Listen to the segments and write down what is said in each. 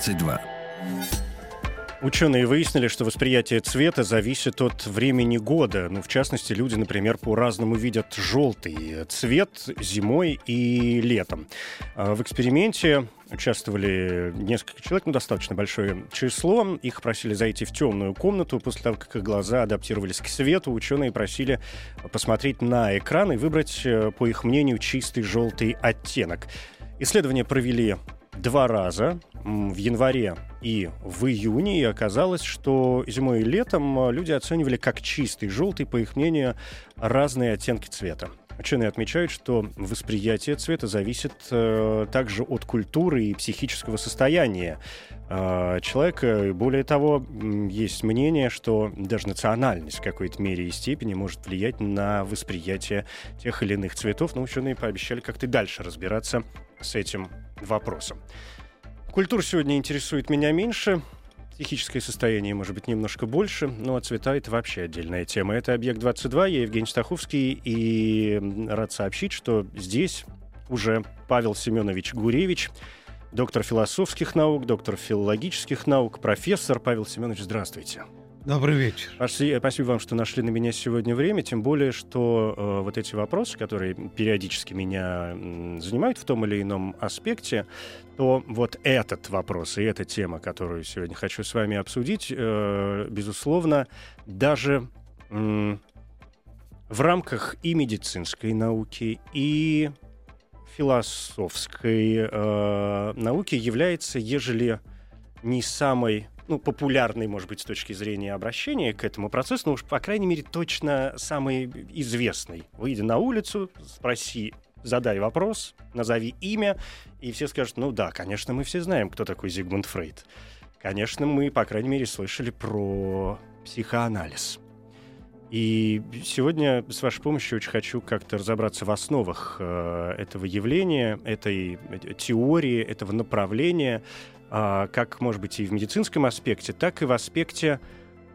22. Ученые выяснили, что восприятие цвета зависит от времени года. Ну, в частности, люди, например, по-разному видят желтый цвет зимой и летом. А В эксперименте участвовали несколько человек, ну, достаточно большое число. Их просили зайти в темную комнату. После того, как их глаза адаптировались к свету, ученые просили посмотреть на экран и выбрать, э, по их мнению, чистый желтый оттенок. Исследование провели два раза в январе и в июне, и оказалось, что зимой и летом э, люди оценивали как чистый желтый, по их мнению, разные оттенки цвета. Ученые отмечают, что восприятие цвета зависит э, также от культуры и психического состояния э, человека. Более того, есть мнение, что даже национальность в какой-то мере и степени может влиять на восприятие тех или иных цветов. Но ученые пообещали как-то дальше разбираться с этим вопросом. Культура сегодня интересует меня меньше. Психическое состояние, может быть, немножко больше, но а цвета — это вообще отдельная тема. Это «Объект-22», я Евгений Стаховский, и рад сообщить, что здесь уже Павел Семенович Гуревич, доктор философских наук, доктор филологических наук, профессор. Павел Семенович, здравствуйте. Добрый вечер. Спаси- Спасибо вам, что нашли на меня сегодня время, тем более, что э, вот эти вопросы, которые периодически меня занимают в том или ином аспекте, то вот этот вопрос и эта тема, которую сегодня хочу с вами обсудить, э, безусловно, даже м, в рамках и медицинской науки, и философской э, науки является, ежели не самой ну, популярный, может быть, с точки зрения обращения к этому процессу, но уж, по крайней мере, точно самый известный. Выйди на улицу, спроси, задай вопрос, назови имя, и все скажут, ну да, конечно, мы все знаем, кто такой Зигмунд Фрейд. Конечно, мы, по крайней мере, слышали про психоанализ. И сегодня, с вашей помощью, очень хочу как-то разобраться в основах э, этого явления, этой э, теории, этого направления, как, может быть, и в медицинском аспекте, так и в аспекте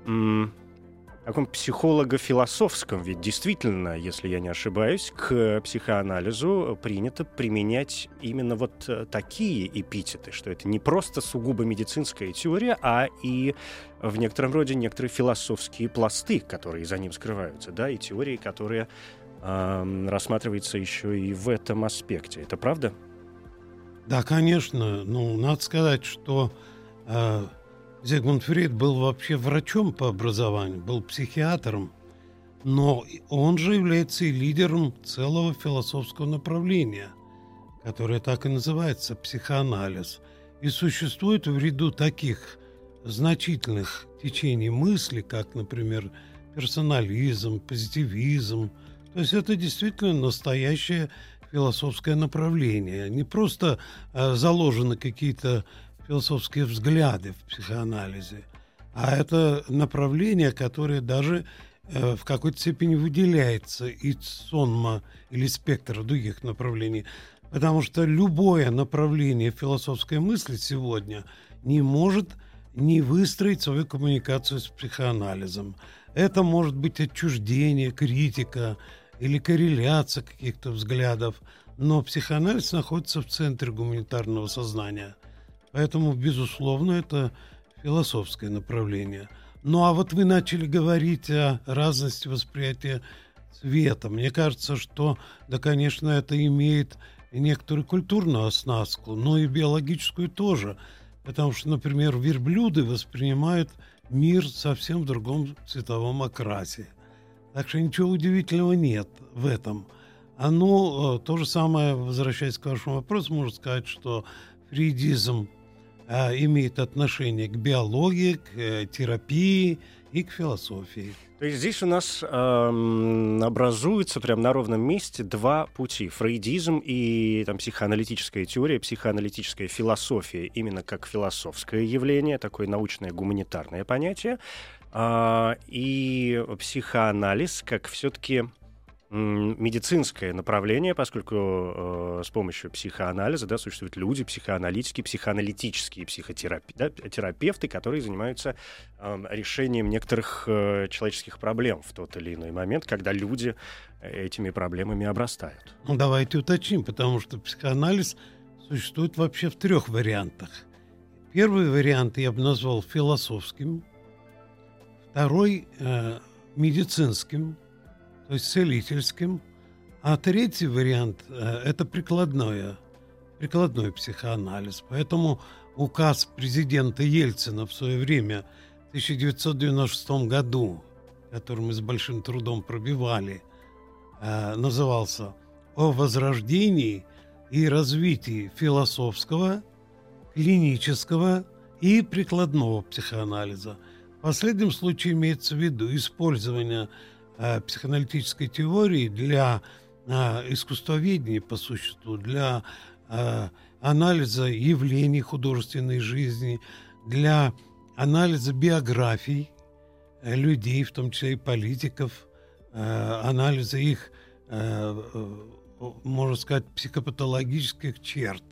м, таком психолого-философском. Ведь действительно, если я не ошибаюсь, к психоанализу принято применять именно вот э, такие эпитеты, что это не просто сугубо медицинская теория, а и в некотором роде некоторые философские пласты, которые за ним скрываются, да, и теории, которые ам, рассматриваются еще и в этом аспекте. Это правда? Да, конечно. Ну, надо сказать, что э, Зигмунд Фрейд был вообще врачом по образованию, был психиатром, но он же является и лидером целого философского направления, которое так и называется психоанализ. И существует в ряду таких значительных течений мысли, как, например, персонализм, позитивизм. То есть это действительно настоящее философское направление. Не просто э, заложены какие-то философские взгляды в психоанализе, а это направление, которое даже э, в какой-то степени выделяется из сонма или спектра других направлений. Потому что любое направление философской мысли сегодня не может не выстроить свою коммуникацию с психоанализом. Это может быть отчуждение, критика или корреляция каких-то взглядов, но психоанализ находится в центре гуманитарного сознания. Поэтому, безусловно, это философское направление. Ну а вот вы начали говорить о разности восприятия цвета. Мне кажется, что, да, конечно, это имеет некоторую культурную оснастку, но и биологическую тоже. Потому что, например, верблюды воспринимают мир совсем в другом цветовом окрасе. Так что ничего удивительного нет в этом. А ну, э, то же самое, возвращаясь к вашему вопросу, можно сказать, что фрейдизм э, имеет отношение к биологии, к э, терапии и к философии. То есть здесь у нас эм, образуется прямо на ровном месте два пути. Фрейдизм и там, психоаналитическая теория, психоаналитическая философия именно как философское явление, такое научное гуманитарное понятие, и психоанализ как все-таки медицинское направление, поскольку э, с помощью психоанализа да, существуют люди, психоаналитики, психоаналитические психотерапи, да, терапевты, которые занимаются э, решением некоторых э, человеческих проблем в тот или иной момент, когда люди этими проблемами обрастают. Ну, давайте уточним, потому что психоанализ существует вообще в трех вариантах. Первый вариант я бы назвал философским, второй э, медицинским, то есть целительским. А третий вариант э, – это прикладное, прикладной психоанализ. Поэтому указ президента Ельцина в свое время в 1996 году, который мы с большим трудом пробивали, э, назывался «О возрождении и развитии философского, клинического и прикладного психоанализа». Последнем случае имеется в виду использование э, психоаналитической теории для э, искусствоведения по существу, для э, анализа явлений художественной жизни, для анализа биографий э, людей, в том числе и политиков, э, анализа их, э, э, можно сказать, психопатологических черт.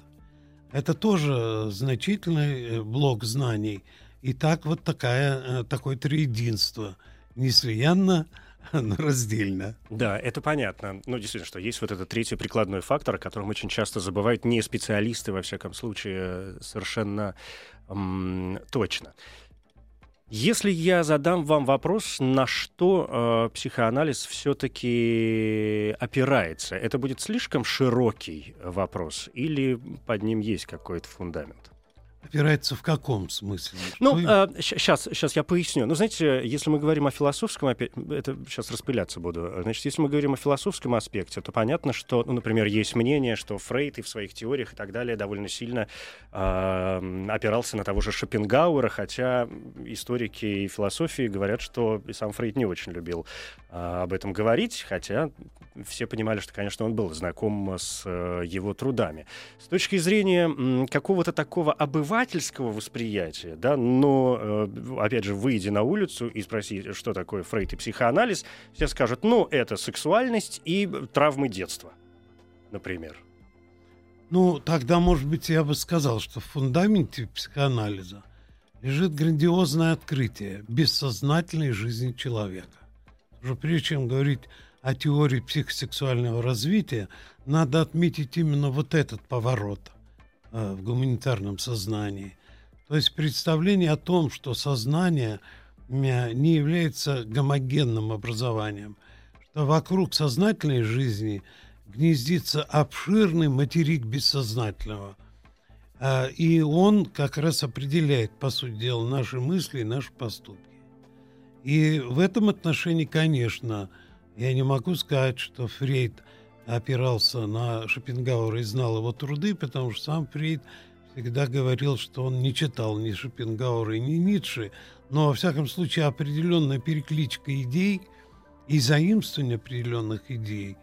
Это тоже значительный э, блок знаний. И так вот такая, э, такое триединство. Неслиянно, но раздельно. Да, это понятно. Ну, действительно, что есть вот этот третий прикладной фактор, о котором очень часто забывают не специалисты, во всяком случае, совершенно м- точно. Если я задам вам вопрос, на что э, психоанализ все-таки опирается, это будет слишком широкий вопрос или под ним есть какой-то фундамент? Опирается в каком смысле? Ну, э, сейчас, сейчас я поясню. Ну, знаете, если мы говорим о философском, это сейчас распыляться буду. Значит, если мы говорим о философском аспекте, то понятно, что, ну, например, есть мнение, что Фрейд и в своих теориях и так далее довольно сильно э, опирался на того же Шопенгауэра, хотя историки и философии говорят, что и сам Фрейд не очень любил э, об этом говорить, хотя все понимали, что, конечно, он был знаком с э, его трудами. С точки зрения м, какого-то такого обывателя, обывательского восприятия, да, но, э, опять же, выйди на улицу и спроси, что такое Фрейд и психоанализ, все скажут, ну, это сексуальность и травмы детства, например. Ну, тогда, может быть, я бы сказал, что в фундаменте психоанализа лежит грандиозное открытие бессознательной жизни человека. Уже прежде чем говорить о теории психосексуального развития, надо отметить именно вот этот поворот – в гуманитарном сознании. То есть представление о том, что сознание не является гомогенным образованием, что вокруг сознательной жизни гнездится обширный материк бессознательного. Э, и он как раз определяет, по сути дела, наши мысли и наши поступки. И в этом отношении, конечно, я не могу сказать, что Фрейд – опирался на Шопенгауэра и знал его труды, потому что сам Фрейд всегда говорил, что он не читал ни Шопенгауэра, ни Ницше, но, во всяком случае, определенная перекличка идей и заимствование определенных идей,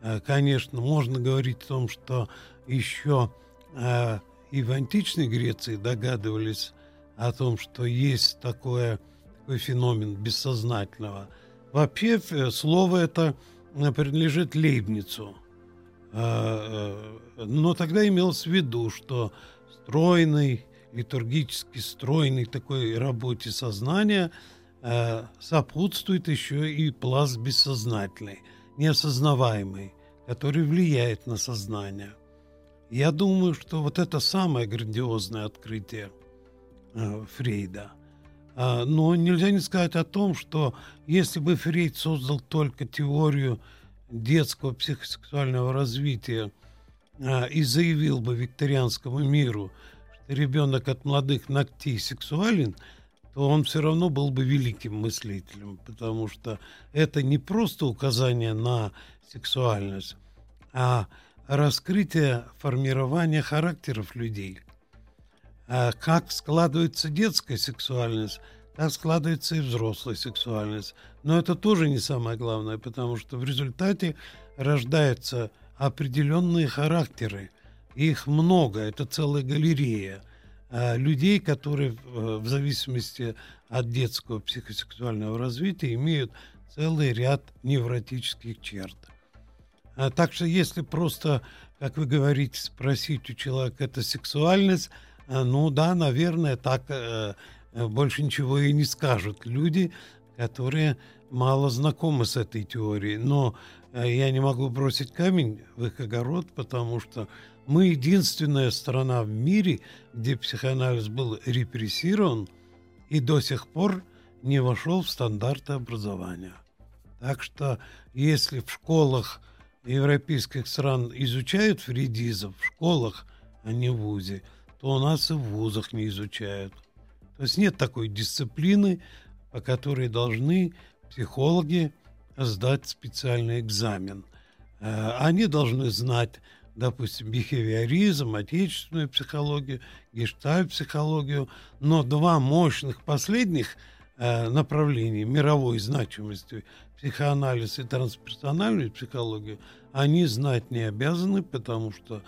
э, конечно, можно говорить о том, что еще э, и в античной Греции догадывались о том, что есть такое, такой феномен бессознательного. Вообще, э, слово это – принадлежит Лейбницу. А, э, но тогда имелось в виду, что стройный, литургически стройный такой работе сознания э, сопутствует еще и пласт бессознательный, неосознаваемый, который влияет на сознание. Я думаю, что вот это самое грандиозное открытие э, Фрейда – но нельзя не сказать о том, что если бы Фрейд создал только теорию детского психосексуального развития а, и заявил бы викторианскому миру, что ребенок от молодых ногтей сексуален, то он все равно был бы великим мыслителем, потому что это не просто указание на сексуальность, а раскрытие формирования характеров людей. А, как складывается детская сексуальность, так складывается и взрослая сексуальность. Но это тоже не самое главное, потому что в результате рождаются определенные характеры. Их много, это целая галерея а, людей, которые в зависимости от детского психосексуального развития имеют целый ряд невротических черт. Так что если просто, как вы говорите, спросить у человека, это сексуальность, ну да, наверное, так э, э, больше ничего и не скажут люди, которые мало знакомы с этой теорией. Но э, я не могу бросить камень в их огород, потому что мы единственная страна в мире, где психоанализ был репрессирован и до сих пор не вошел в стандарты образования. Так что если в школах европейских стран изучают фридизов в школах, а не в ВУЗе, то у нас и в ВУЗах не изучают. То есть нет такой дисциплины, по которой должны психологи сдать специальный экзамен. Э, они должны знать, допустим, бихевиоризм, отечественную психологию, гештальт-психологию, но два мощных последних э, направлений мировой значимости психоанализ и трансперсональную психологию, они знать не обязаны, потому что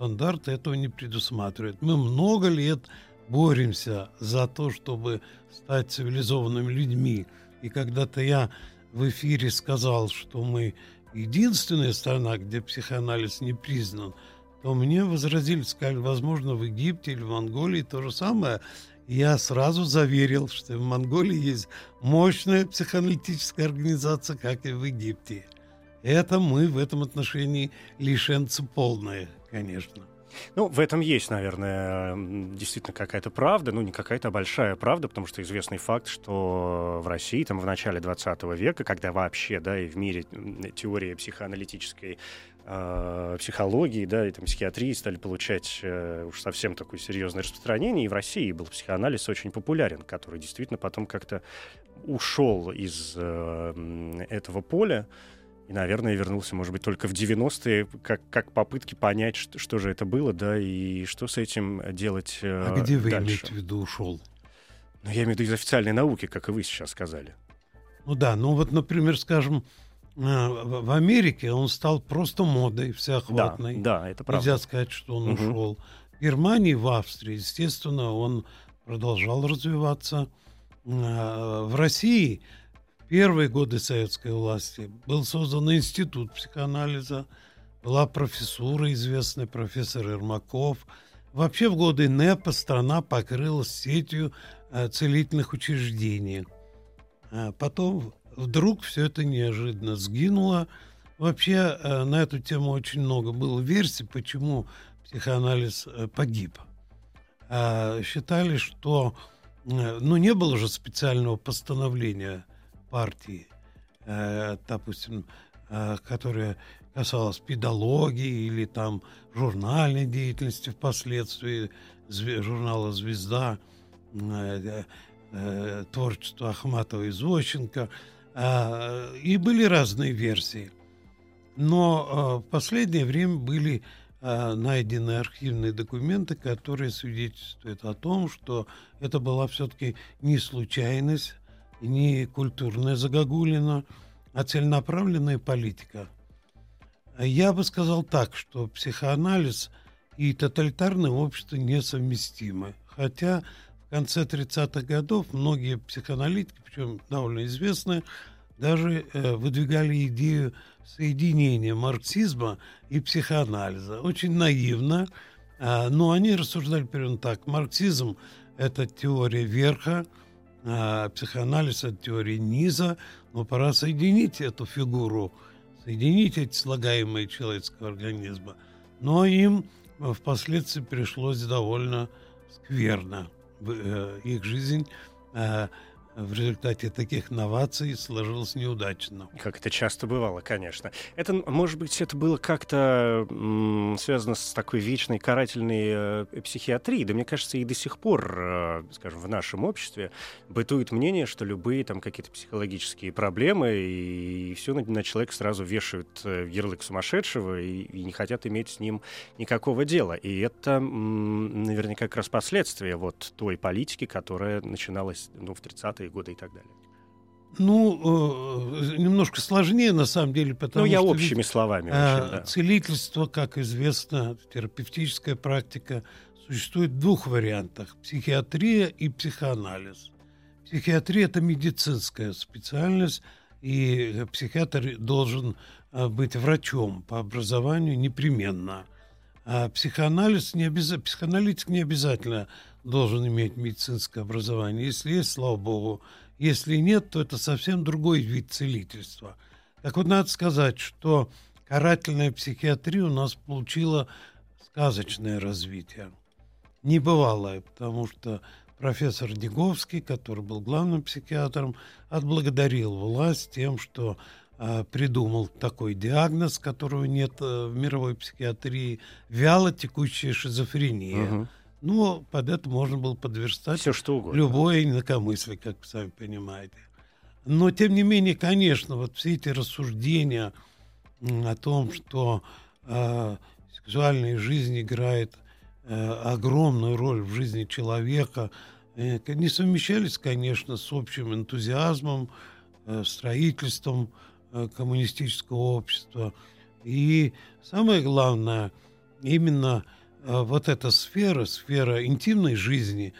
стандарты этого не предусматривают. Мы много лет боремся за то, чтобы стать цивилизованными людьми. И когда-то я в эфире сказал, что мы единственная страна, где психоанализ не признан, то мне возразили, сказали, возможно, в Египте или в Монголии то же самое – я сразу заверил, что в Монголии есть мощная психоаналитическая организация, как и в Египте. Это мы в этом отношении лишенцы полные, конечно. Ну, в этом есть, наверное, действительно какая-то правда, ну, не какая-то а большая правда, потому что известный факт, что в России там в начале 20 века, когда вообще, да, и в мире теория психоаналитической э, психологии, да, и там психиатрии стали получать э, уж совсем такое серьезное распространение. И в России был психоанализ очень популярен, который действительно потом как-то ушел из э, этого поля и, наверное, вернулся, может быть, только в 90-е, как, как попытки понять, что, что же это было, да, и что с этим делать э, А где вы дальше. имеете в виду ушел? Ну, я имею в виду из официальной науки, как и вы сейчас сказали. Ну да, ну вот, например, скажем, а, в Америке он стал просто модой всеохватной. Да, да это правда. Нельзя сказать, что он угу. ушел. В Германии, в Австрии, естественно, он продолжал развиваться. А, в России первые годы советской власти был создан институт психоанализа, была профессура, известный профессор Ермаков. Вообще в годы НЭПа страна покрылась сетью а, целительных учреждений. Потом вдруг все это неожиданно сгинуло. Вообще э, на эту тему очень много было версий, почему психоанализ э, погиб. Считали, что э, ну, не было же специального постановления партии, допустим, которое касалось педагогии или там журнальной деятельности впоследствии, журнала «Звезда», творчество Ахматова и Зощенко – и были разные версии. Но в последнее время были найдены архивные документы, которые свидетельствуют о том, что это была все-таки не случайность, не культурная загогулина, а целенаправленная политика. Я бы сказал так, что психоанализ и тоталитарное общество несовместимы. Хотя в конце 30-х годов многие психоаналитики, причем довольно известные, даже э, выдвигали идею соединения марксизма и психоанализа. Очень наивно, э, но они рассуждали примерно так. Марксизм – это теория верха, э, психоанализ – это теория низа, но пора соединить эту фигуру, соединить эти слагаемые человеческого организма. Но им впоследствии пришлось довольно скверно. Э, их жизнь э, в результате таких новаций сложилось неудачно. Как это часто бывало, конечно. Это, может быть, это было как-то связано с такой вечной карательной э, психиатрией. Да мне кажется, и до сих пор, э, скажем, в нашем обществе бытует мнение, что любые там какие-то психологические проблемы и, и все на, на человека сразу вешают э, ярлык сумасшедшего и, и не хотят иметь с ним никакого дела. И это м, наверняка как раз последствия вот той политики, которая начиналась ну, в 30-е годы и так далее. Ну, э, немножко сложнее, на самом деле, потому ну, я что... общими ведь, словами. э, очень, да. Целительство, как известно, терапевтическая практика, существует в двух вариантах. Психиатрия и психоанализ. Психиатрия – это медицинская специальность, и психиатр должен э, быть врачом по образованию непременно. А психоанализ не обязательно, психоаналитик не обязательно должен иметь медицинское образование. Если есть, слава богу. Если нет, то это совсем другой вид целительства. Так вот, надо сказать, что карательная психиатрия у нас получила сказочное развитие. Небывалое, потому что профессор Деговский, который был главным психиатром, отблагодарил власть тем, что придумал такой диагноз, которого нет э, в мировой психиатрии, вяло текущая шизофрения. Мгм. Ну, под это можно было подверстать Все что угодно. любое инакомыслие, как вы сами понимаете. Но, тем не менее, конечно, вот все эти рассуждения о том, что э, сексуальная жизнь играет э, огромную роль в жизни человека, э, не совмещались, конечно, с общим энтузиазмом, э, строительством э, коммунистического общества. И самое главное, именно э, вот эта сфера, сфера интимной жизни,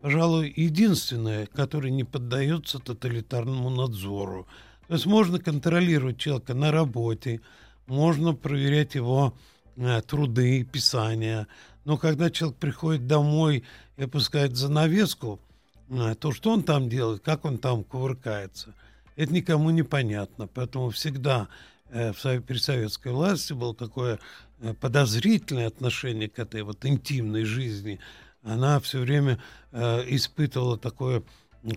пожалуй, единственная, которая не поддается тоталитарному надзору. То есть можно контролировать человека на работе, можно проверять его э, труды, писания, но когда человек приходит домой и опускает занавеску, э, то что он там делает, как он там кувыркается, это никому не понятно. Поэтому всегда э, в при советской власти было такое э, подозрительное отношение к этой вот интимной жизни. Она все время э, испытывала такое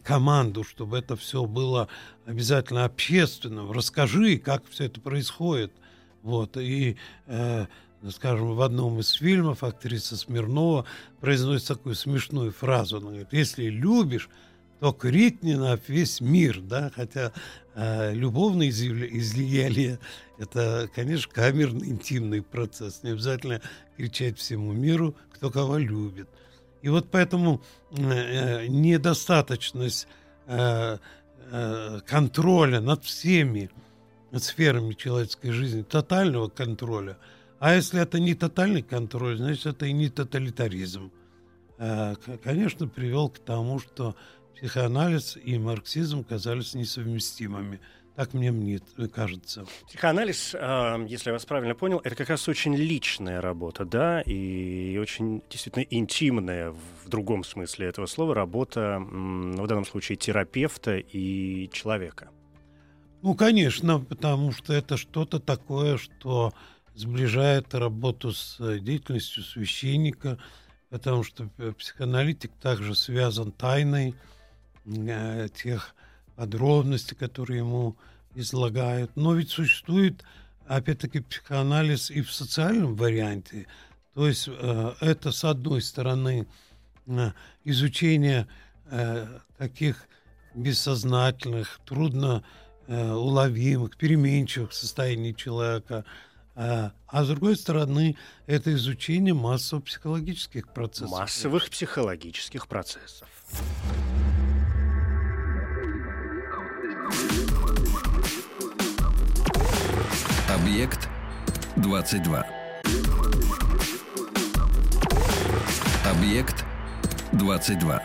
команду, чтобы это все было обязательно общественным. Расскажи, как все это происходит. Вот. И, э, скажем, в одном из фильмов актриса Смирнова произносит такую смешную фразу. Она говорит, если любишь, то крикни на весь мир, да, хотя э, любовное излияние – это, конечно, камерный, интимный процесс, не обязательно кричать всему миру, кто кого любит. И вот поэтому э, э, недостаточность э, э, контроля над всеми сферами человеческой жизни, тотального контроля. А если это не тотальный контроль, значит, это и не тоталитаризм. Э, Конечно, привел к тому, что психоанализ и марксизм казались несовместимыми. Так мне мне кажется. Психоанализ, э, если я вас правильно понял, это как раз очень личная работа, да, и очень действительно интимная в другом смысле этого слова работа, в данном случае терапевта и человека. Ну, конечно, потому что это что-то такое, что сближает работу с э, деятельностью священника, потому что э, психоаналитик также связан тайной тех подробностей, которые ему излагают. Но ведь существует, опять-таки, психоанализ и в социальном варианте. То есть э, это, с одной стороны, э, изучение э, таких бессознательных, трудно уловимых, переменчивых состояний человека. А, с другой стороны, это изучение массово-психологических процессов. Массовых психологических процессов. Объект 22. Объект 22.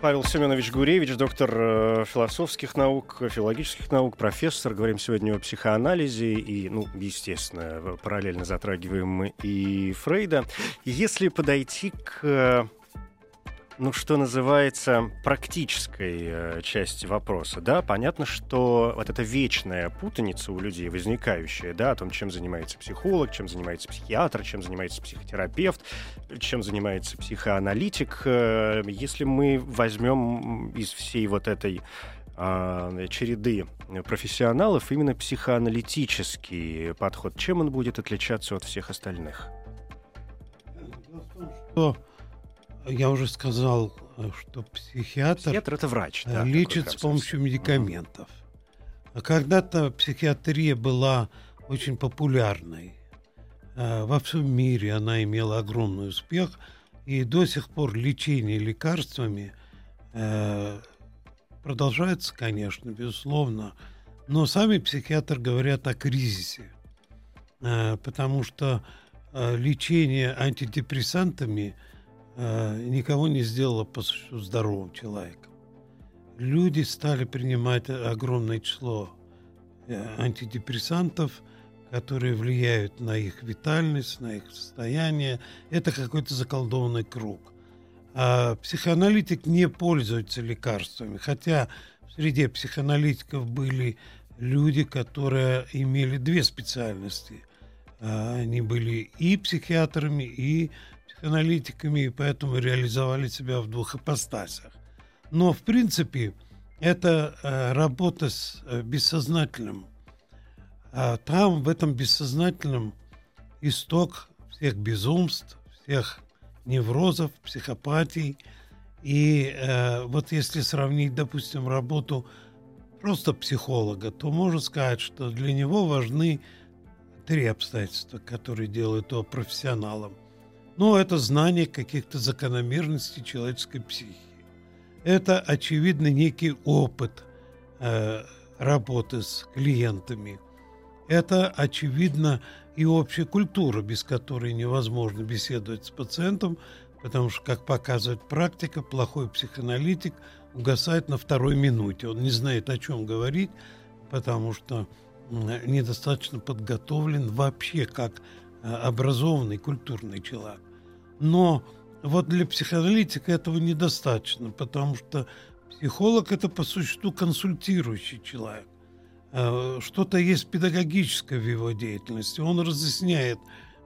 Павел Семенович Гуревич, доктор э, философских наук, филологических наук, профессор. Говорим сегодня о психоанализе и, ну, естественно, параллельно затрагиваем и Фрейда. Если подойти к э, ну, что называется, практической э, части вопроса, да, понятно, что вот эта вечная путаница у людей возникающая, да, о том, чем занимается психолог, чем занимается психиатр, чем занимается психотерапевт, чем занимается психоаналитик. Э, если мы возьмем из всей вот этой э, череды профессионалов именно психоаналитический подход, чем он будет отличаться от всех остальных? Что я уже сказал, что психиатр, психиатр это врач, да, лечит с помощью медикаментов. А когда-то психиатрия была очень популярной. А, во всем мире она имела огромный успех, и до сих пор лечение лекарствами э, продолжается, конечно, безусловно, но сами психиатры говорят о кризисе, э, потому что э, лечение антидепрессантами – Э, никого не сделала по существу здоровым человеком. Люди стали принимать огромное число э, антидепрессантов, которые влияют на их витальность, на их состояние. Это какой-то заколдованный круг. А психоаналитик не пользуется лекарствами, хотя в среде психоаналитиков были люди, которые имели две специальности. А, они были и психиатрами, и аналитиками, и поэтому реализовали себя в двух ипостасях. Но, в принципе, это э, работа с э, бессознательным. А там, в этом бессознательном, исток всех безумств, всех неврозов, психопатий. И э, вот если сравнить, допустим, работу просто психолога, то можно сказать, что для него важны три обстоятельства, которые делают его профессионалом. Но это знание каких-то закономерностей человеческой психики. Это, очевидно, некий опыт э, работы с клиентами. Это, очевидно, и общая культура, без которой невозможно беседовать с пациентом, потому что, как показывает практика, плохой психоаналитик угасает на второй минуте. Он не знает, о чем говорить, потому что недостаточно подготовлен вообще как Э, образованный, культурный человек. Но вот для психоаналитика этого недостаточно, потому что психолог – это по существу консультирующий человек. Э, что-то есть педагогическое в его деятельности. Он разъясняет,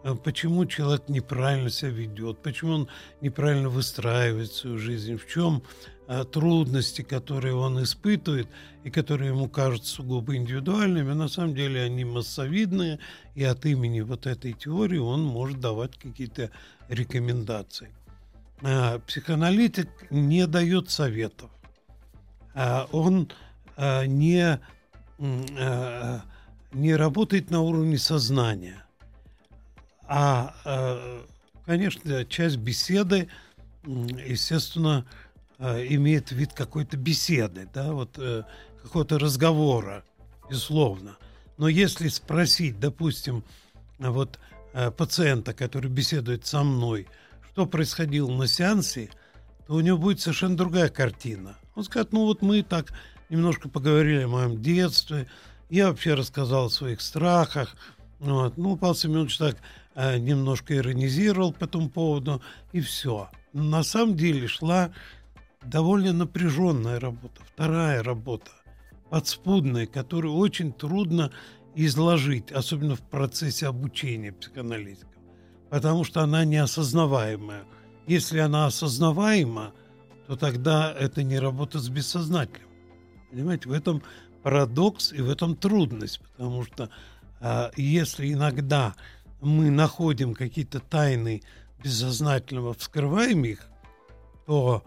э, почему человек неправильно себя ведет, почему он неправильно выстраивает свою жизнь, в чем Э, трудности, которые он испытывает и которые ему кажутся сугубо индивидуальными, на самом деле они массовидные, и от имени вот этой теории он может давать какие-то рекомендации. Э, психоаналитик не дает советов. Э, он не, не работает на уровне сознания. А, конечно, часть беседы, естественно, э, имеет вид какой-то беседы, да, вот э, какого-то разговора, безусловно. Но если спросить, допустим, вот э, пациента, который беседует со мной, что происходило на сеансе, то у него будет совершенно другая картина. Он скажет, ну вот мы так немножко поговорили о моем детстве, я вообще рассказал о своих страхах, вот. ну, Павел Семенович так э, немножко иронизировал по этому поводу, и все. На самом деле шла довольно напряженная работа, вторая работа, подспудная, которую очень трудно изложить, особенно в процессе обучения психоаналитиков, потому что она неосознаваемая. Если она осознаваема, то тогда это не работа с бессознательным. Понимаете, в этом парадокс и в этом трудность, потому что э, если иногда мы находим какие-то тайны бессознательного, вскрываем их, то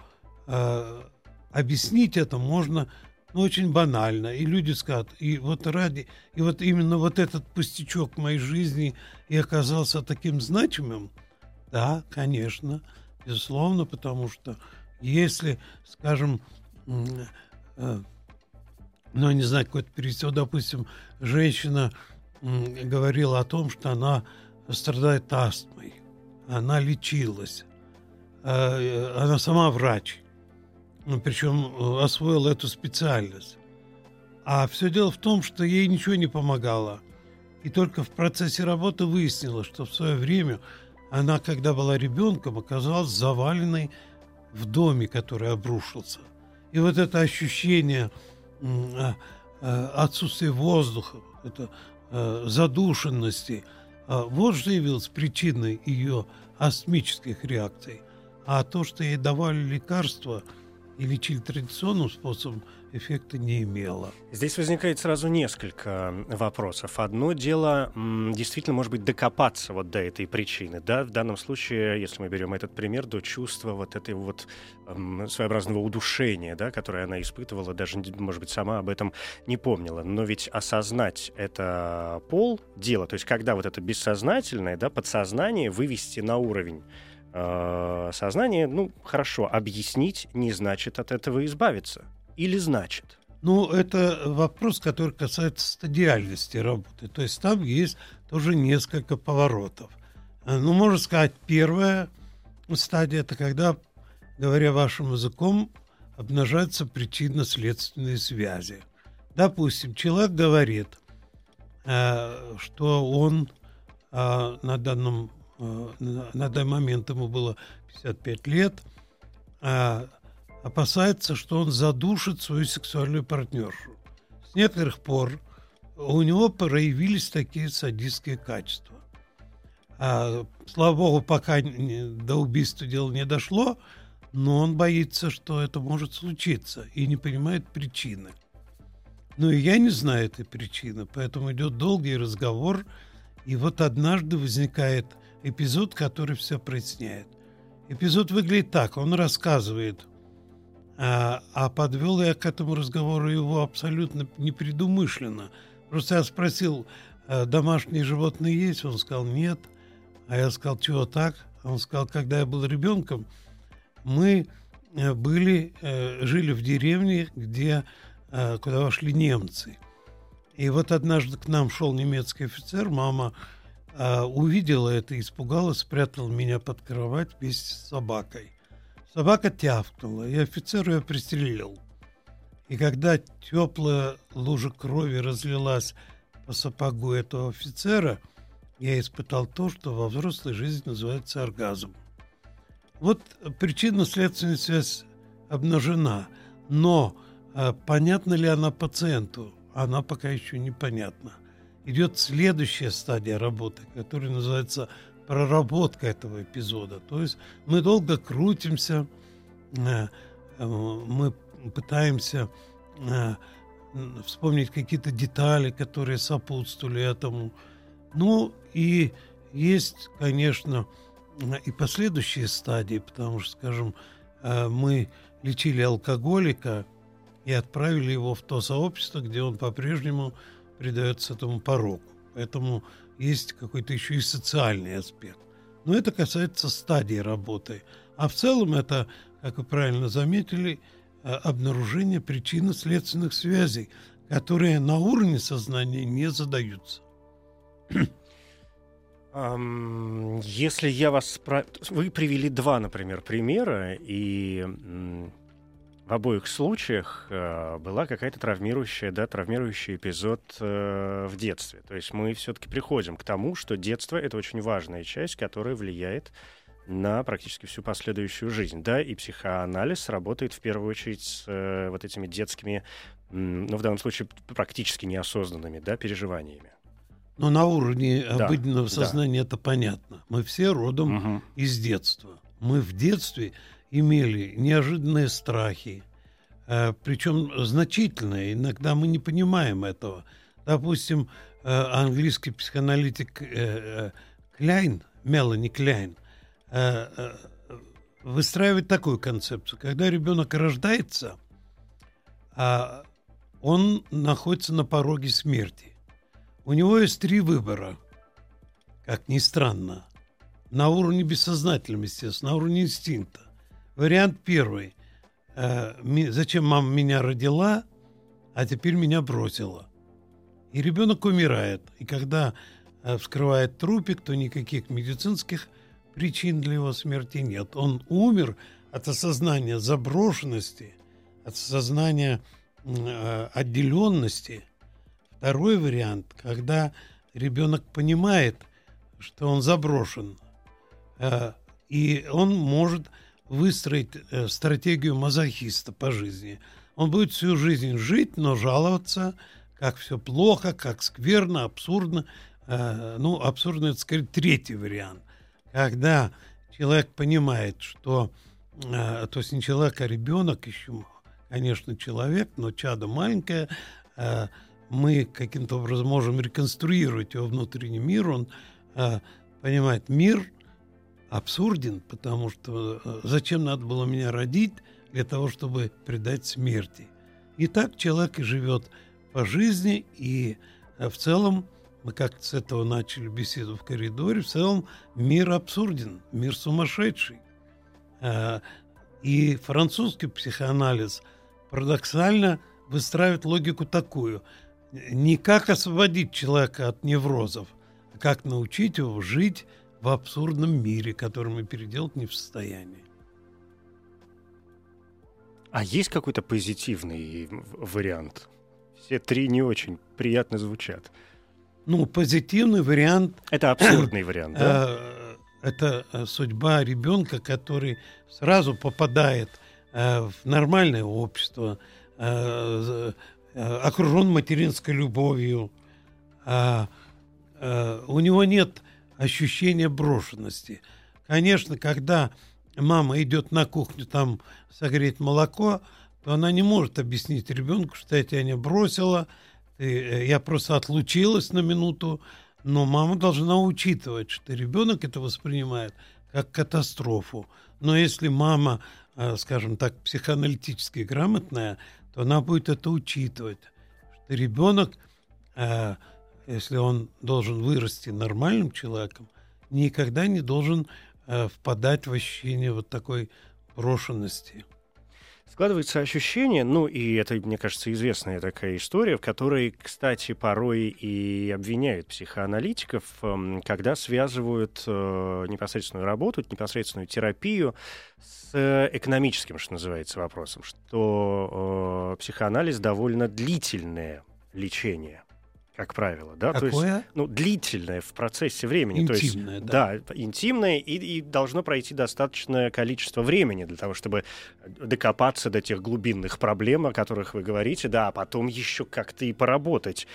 объяснить это можно ну, очень банально. И люди скажут, и вот ради, и вот именно вот этот пустячок моей жизни и оказался таким значимым, да, конечно, безусловно, потому что если, скажем, э, ну, не знаю, какой-то перевести, допустим, женщина э, говорила о том, что она страдает астмой, она лечилась, э, она сама врач, ну, причем э, освоил эту специальность. А все дело в том, что ей ничего не помогало. И только в процессе работы выяснилось, что в свое время она, когда была ребенком, оказалась заваленной в доме, который обрушился. И вот это ощущение а, а, отсутствия воздуха, это а, задушенности, вот что явилось причиной ее астмических реакций. А то, что ей давали лекарства и лечили традиционным способом, эффекта не имело. Здесь возникает сразу несколько вопросов. Одно дело, действительно, может быть, докопаться вот до этой причины. Да? В данном случае, если мы берем этот пример, до чувства вот этой вот своеобразного удушения, да, которое она испытывала, даже, может быть, сама об этом не помнила. Но ведь осознать это пол дело, то есть когда вот это бессознательное, да, подсознание вывести на уровень э, сознания, ну, хорошо, объяснить не значит от этого избавиться или значит? Ну, это вопрос, который касается стадиальности работы. То есть там есть тоже несколько поворотов. Э, ну, можно сказать, первая стадия – это когда, говоря вашим языком, обнажаются причинно-следственные связи. Допустим, человек говорит, э, что он на данном на данный момент ему было 55 лет, опасается, что он задушит свою сексуальную партнершу. С некоторых пор у него проявились такие садистские качества. А, слава богу, пока до убийства дело не дошло, но он боится, что это может случиться и не понимает причины. Ну и я не знаю этой причины, поэтому идет долгий разговор, и вот однажды возникает эпизод, который все проясняет. Эпизод выглядит так. Он рассказывает а, а подвел я к этому разговору его абсолютно непредумышленно. Просто я спросил, «А домашние животные есть? Он сказал, нет. А я сказал, чего так? Он сказал, когда я был ребенком, мы э, были, э, жили в деревне, где, э, куда вошли немцы. И вот однажды к нам шел немецкий офицер, мама увидела это, испугалась, спрятала меня под кровать вместе с собакой. Собака тявкнула, и офицер ее пристрелил. И когда теплая лужа крови разлилась по сапогу этого офицера, я испытал то, что во взрослой жизни называется оргазм. Вот причинно-следственная связь обнажена, но а, понятна ли она пациенту, она пока еще непонятна. Идет следующая стадия работы, которая называется проработка этого эпизода. То есть мы долго крутимся, э, э, мы пытаемся э, вспомнить какие-то детали, которые сопутствовали этому. Ну и есть, конечно, и последующие стадии, потому что, скажем, мы лечили алкоголика и отправили его в то сообщество, где он по-прежнему предается этому пороку. Поэтому есть какой-то еще и социальный аспект. Но это касается стадии работы. А в целом это, как вы правильно заметили, э, обнаружение причинно-следственных связей, которые на уровне сознания не задаются. Если я вас... Вы привели два, например, примера, и в обоих случаях э, была какая-то травмирующая, да, травмирующий эпизод э, в детстве. То есть мы все-таки приходим к тому, что детство — это очень важная часть, которая влияет на практически всю последующую жизнь. Да, и психоанализ работает в первую очередь с э, вот этими детскими, ну, в данном случае, практически неосознанными, да, переживаниями. Но на уровне да, обыденного сознания да. это понятно. Мы все родом угу. из детства. Мы в детстве имели неожиданные страхи, э, причем значительные. Иногда мы не понимаем этого. Допустим, э, английский психоаналитик э, Кляйн, Мелани Кляйн, выстраивает такую концепцию. Когда ребенок рождается, а он находится на пороге смерти. У него есть три выбора, как ни странно. На уровне бессознательного, естественно, на уровне инстинкта. Вариант первый. Э, зачем мама меня родила, а теперь меня бросила? И ребенок умирает. И когда э, вскрывает трупик, то никаких медицинских причин для его смерти нет. Он умер от осознания заброшенности, от осознания э, отделенности. Второй вариант, когда ребенок понимает, что он заброшен, и он может выстроить э, стратегию мазохиста по жизни. Он будет всю жизнь жить, но жаловаться, как все плохо, как скверно, абсурдно. Э, ну, абсурдно это скорее третий вариант. Когда человек понимает, что, э, то есть не человек, а ребенок еще, конечно, человек, но чадо маленькое, мы каким-то образом можем реконструировать его внутренний мир, он понимает, мир абсурден, потому что э, зачем надо было меня родить для того, чтобы предать смерти. И так человек и живет по жизни, и э, в целом, мы как с этого начали беседу в коридоре, в целом мир абсурден, мир сумасшедший. Э, и французский психоанализ парадоксально выстраивает логику такую. Не как освободить человека от неврозов, а как научить его жить в абсурдном мире, который мы переделать не в состоянии. А есть какой-то позитивный вариант? Все три не очень приятно звучат. Ну, позитивный вариант... Это абсурдный вариант, да? Э, это э, судьба ребенка, который сразу попадает э, в нормальное общество, окружен материнской любовью. А, у него нет ощущение брошенности. Конечно, когда мама идет на кухню там согреть молоко, то она не может объяснить ребенку, что я тебя не бросила, ты, э, я просто отлучилась на минуту, но мама должна учитывать, что ребенок это воспринимает как катастрофу. Но если мама, э, скажем так, психоаналитически грамотная, то она будет это учитывать, что ребенок э, если он должен вырасти нормальным человеком, никогда не должен э, впадать в ощущение вот такой брошенности. Складывается ощущение, ну и это, мне кажется, известная такая история, в которой, кстати, порой и обвиняют психоаналитиков, эм, когда связывают э, непосредственную работу, непосредственную терапию с экономическим, что называется, вопросом, что э, психоанализ довольно длительное лечение как правило, да, Какое? то есть, ну, длительное в процессе времени, интимное, то есть, да, да интимное и, и должно пройти достаточное количество времени для того, чтобы докопаться до тех глубинных проблем, о которых вы говорите, да, а потом еще как-то и поработать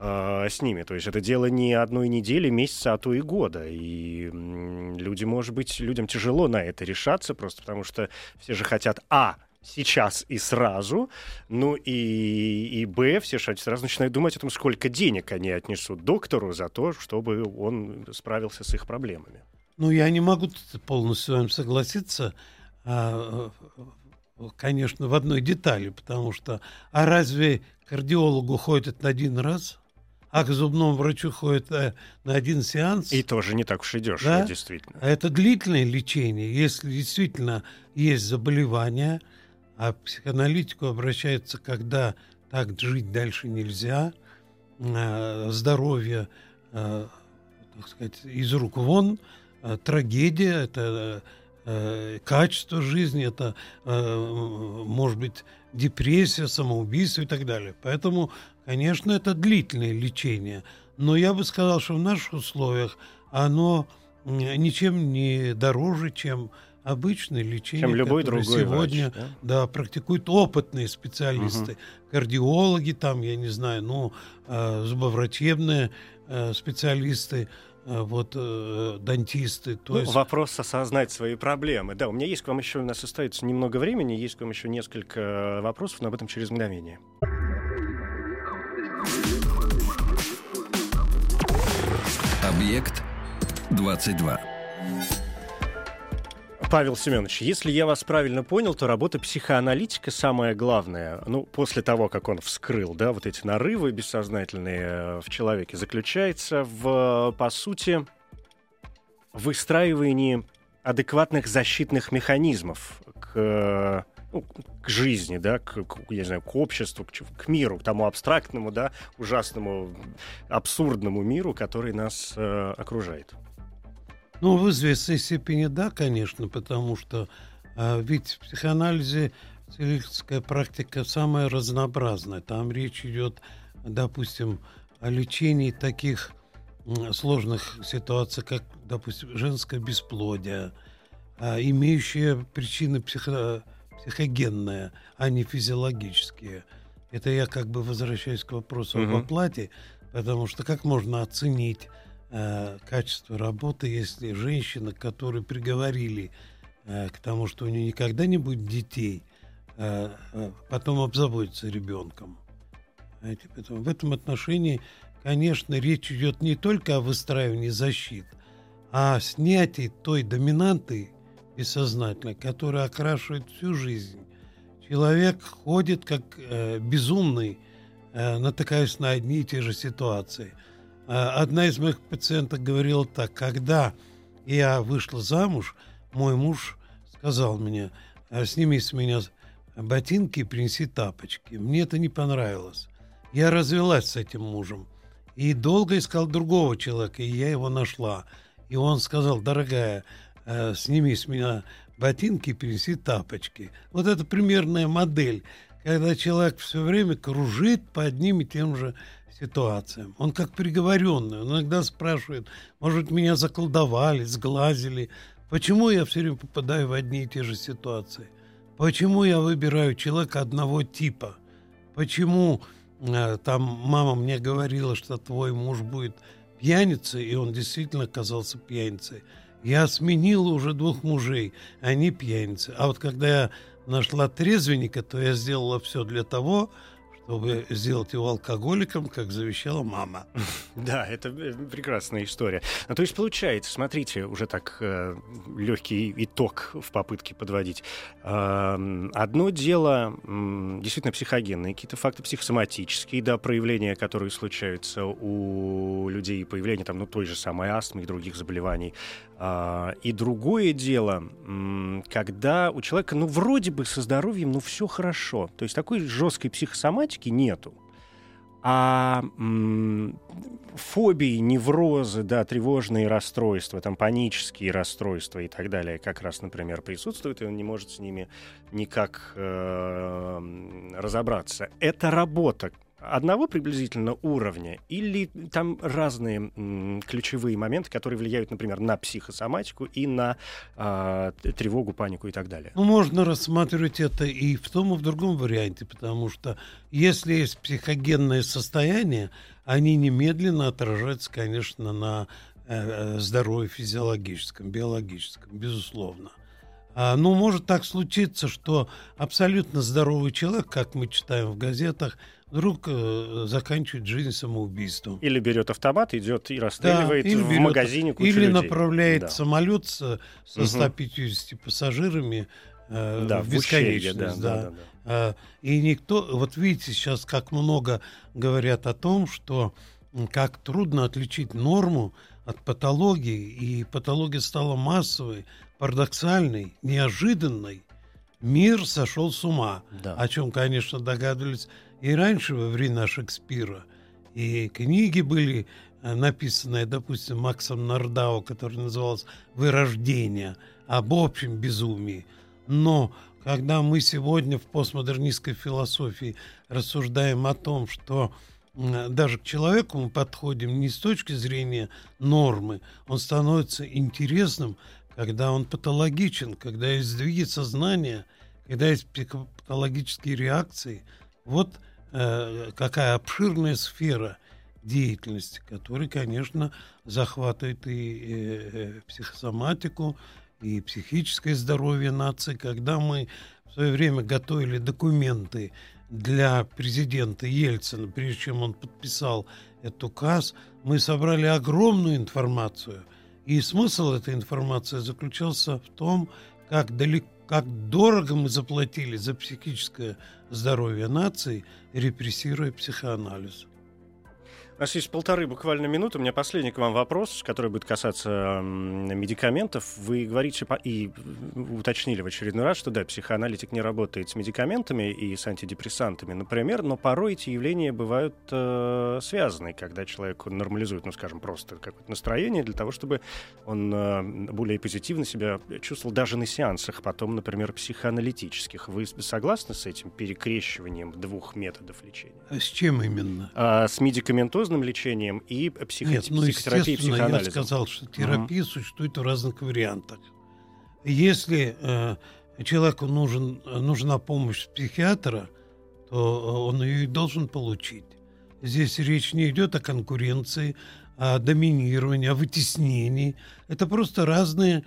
э, с ними. То есть это дело не одной недели, месяца, а то и года. И люди, может быть, людям тяжело на это решаться, просто потому что все же хотят а сейчас и сразу. Ну и, и Б, все сразу начинают думать о том, сколько денег они отнесут доктору за то, чтобы он справился с их проблемами. Ну, я не могу полностью с вами согласиться, а, конечно, в одной детали, потому что, а разве кардиологу ходит один раз? а к зубному врачу ходит э, на один сеанс. И тоже не так уж и дешево, да? действительно. А это длительное лечение. Если действительно есть заболевание, а к психоаналитику обращаются, когда так жить дальше нельзя, э, здоровье, э, так сказать, из рук вон, э, трагедия, это качество жизни, это может быть депрессия, самоубийство и так далее. Поэтому, конечно, это длительное лечение. Но я бы сказал, что в наших условиях оно ничем не дороже, чем обычное лечение, чем любой другой сегодня врач, да? Да, практикуют опытные специалисты, угу. кардиологи, там, я не знаю, ну, э, зубоврачебные э, специалисты, э, вот э, дантисты. То ну, есть... Вопрос осознать свои проблемы. Да, у меня есть к вам еще, у нас остается немного времени, есть к вам еще несколько вопросов, но об этом через мгновение. Объект 22. Павел Семенович, если я вас правильно понял, то работа психоаналитика самое главное, ну, после того, как он вскрыл, да, вот эти нарывы бессознательные э, в человеке, заключается в, по сути, выстраивании адекватных защитных механизмов к, ну, к жизни, да, к, к, я знаю, к обществу, к, к миру, к тому абстрактному, да, ужасному, абсурдному миру, который нас э, окружает. Ну, в известной степени да, конечно, потому что а, ведь в психоанализе целительская практика самая разнообразная. Там речь идет, допустим, о лечении таких сложных ситуаций, как, допустим, женское бесплодие, а, имеющие причины психо, психогенные, а не физиологические. Это я как бы возвращаюсь к вопросу угу. об оплате, потому что как можно оценить э, качество работы, если женщина, которую приговорили э, к тому, что у нее никогда не будет детей, э, потом обзаботится ребенком. Поэтому в этом отношении, конечно, речь идет не только о выстраивании защит, а о снятии той доминанты бессознательной, которая окрашивает всю жизнь. Человек ходит как безумный, натыкаясь на одни и те же ситуации – одна из моих пациенток говорила так, когда я вышла замуж, мой муж сказал мне, «А, сними с меня ботинки и принеси тапочки. Мне это не понравилось. Я развелась с этим мужем и долго искал другого человека, и я его нашла. И он сказал, дорогая, а, сними с меня ботинки и принеси тапочки. Вот это примерная модель, когда человек все время кружит по одним и тем же ситуациям. Он как приговоренный. Он иногда спрашивает, может, меня заколдовали, сглазили. Почему я все время попадаю в одни и те же ситуации? Почему я выбираю человека одного типа? Почему э, там мама мне говорила, что твой муж будет пьяницей, и он действительно оказался пьяницей. Я сменила уже двух мужей, они пьяницы. А вот когда я нашла трезвенника, то я сделала все для того, чтобы сделать его алкоголиком, как завещала мама. Да, это э, прекрасная история. Ну, то есть получается, смотрите, уже так э, легкий итог в попытке подводить. Э, одно дело э, действительно психогенные, какие-то факты психосоматические, да, проявления, которые случаются у людей, появление там, ну, той же самой астмы и других заболеваний. Э, и другое дело, когда у человека, ну, вроде бы со здоровьем, ну, все хорошо. То есть такой жесткой психосоматики нету. А фобии, неврозы, да, тревожные расстройства, там панические расстройства и так далее, как раз, например, присутствуют, и он не может с ними никак э- разобраться. Это работа, одного приблизительно уровня или там разные м, ключевые моменты, которые влияют, например, на психосоматику и на э, тревогу, панику и так далее? Ну, можно рассматривать это и в том, и в другом варианте, потому что если есть психогенное состояние, они немедленно отражаются, конечно, на э, э здоровье физиологическом, биологическом, безусловно. А, ну, может так случиться, что абсолютно здоровый человек, как мы читаем в газетах, вдруг э, заканчивает жизнь самоубийством. Или берет автомат, идет и расстреливает да, или в берет, магазине кучу Или людей. направляет да. самолет со, со 150 угу. пассажирами э, да, в бесконечность. Да, да. Да, да, да. А, и никто... Вот видите, сейчас как много говорят о том, что как трудно отличить норму от патологии, и патология стала массовой, парадоксальной, неожиданной. Мир сошел с ума, да. о чем, конечно, догадывались и раньше, во времена Шекспира, и книги были э, написанные, допустим, Максом Нардау, который назывался «Вырождение», об общем безумии. Но когда мы сегодня в постмодернистской философии рассуждаем о том, что даже к человеку мы подходим не с точки зрения нормы, он становится интересным, когда он патологичен, когда есть сдвиги сознания, когда есть патологические реакции. Вот Э, какая обширная сфера деятельности, которая, конечно, захватывает и э, э, психосоматику, и психическое здоровье нации. Когда мы в свое время готовили документы для президента Ельцина, прежде чем он подписал этот указ, мы собрали огромную информацию. И смысл этой информации заключался в том, как далеко как дорого мы заплатили за психическое здоровье нации, репрессируя психоанализ. У нас есть полторы буквально минуты. У меня последний к вам вопрос, который будет касаться медикаментов. Вы говорите и уточнили в очередной раз, что да, психоаналитик не работает с медикаментами и с антидепрессантами, например, но порой эти явления бывают э, связаны, когда человек нормализует, ну, скажем, просто какое-то настроение для того, чтобы он э, более позитивно себя чувствовал даже на сеансах, потом, например, психоаналитических. Вы согласны с этим перекрещиванием двух методов лечения? А с чем именно? А, с медикаментозным медикаментозным лечением и психо- Нет, ну, психотерапией, психоанализом. Я сказал, что терапия uh-huh. существует в разных вариантах. Если э, человеку нужен, нужна помощь психиатра, то он ее и должен получить. Здесь речь не идет о конкуренции, о доминировании, о вытеснении. Это просто разные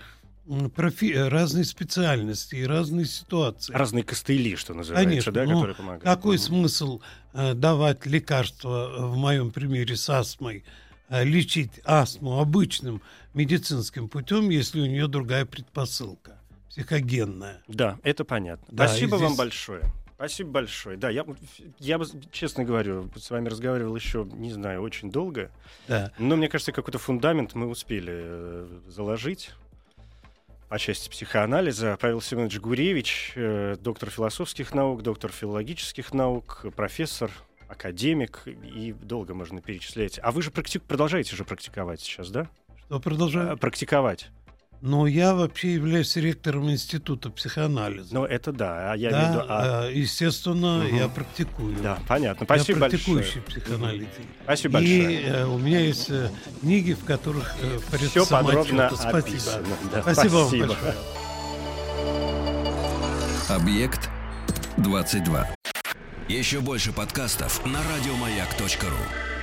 профи... разные специальности и разные ситуации. Разные костыли, что называется, Конечно, да, которые помогают. Какой Мгм. смысл э, давать лекарства, э, в моем примере с астмой, э, лечить астму обычным медицинским путем, если у нее другая предпосылка, психогенная? Да, это понятно. Да, Спасибо и вам здесь- большое. Спасибо большое. Да, я, я честно говорю, с вами разговаривал еще, не знаю, очень долго. Да. Но мне кажется, какой-то фундамент мы успели э, заложить по части психоанализа. Павел Семенович Гуревич, э, доктор философских наук, доктор филологических наук, профессор, академик, и долго можно перечислять. А вы же практи- продолжаете же практиковать сейчас, да? Что продолжаю? Э, Практиковать. Но я вообще являюсь ректором Института психоанализа. Ну, это да. А я да, имею в виду... а, э, естественно, Мгм. я практикую. Да, понятно. Я Спасибо практикующий большое. психоаналитик. Спасибо И большое. э, у меня есть э, книги, в которых э, порядка Все подробно. Спасибо. описано. Да, Спасибо вам спасибо. большое. Объект 22. Еще больше подкастов на радиомаяк.ру.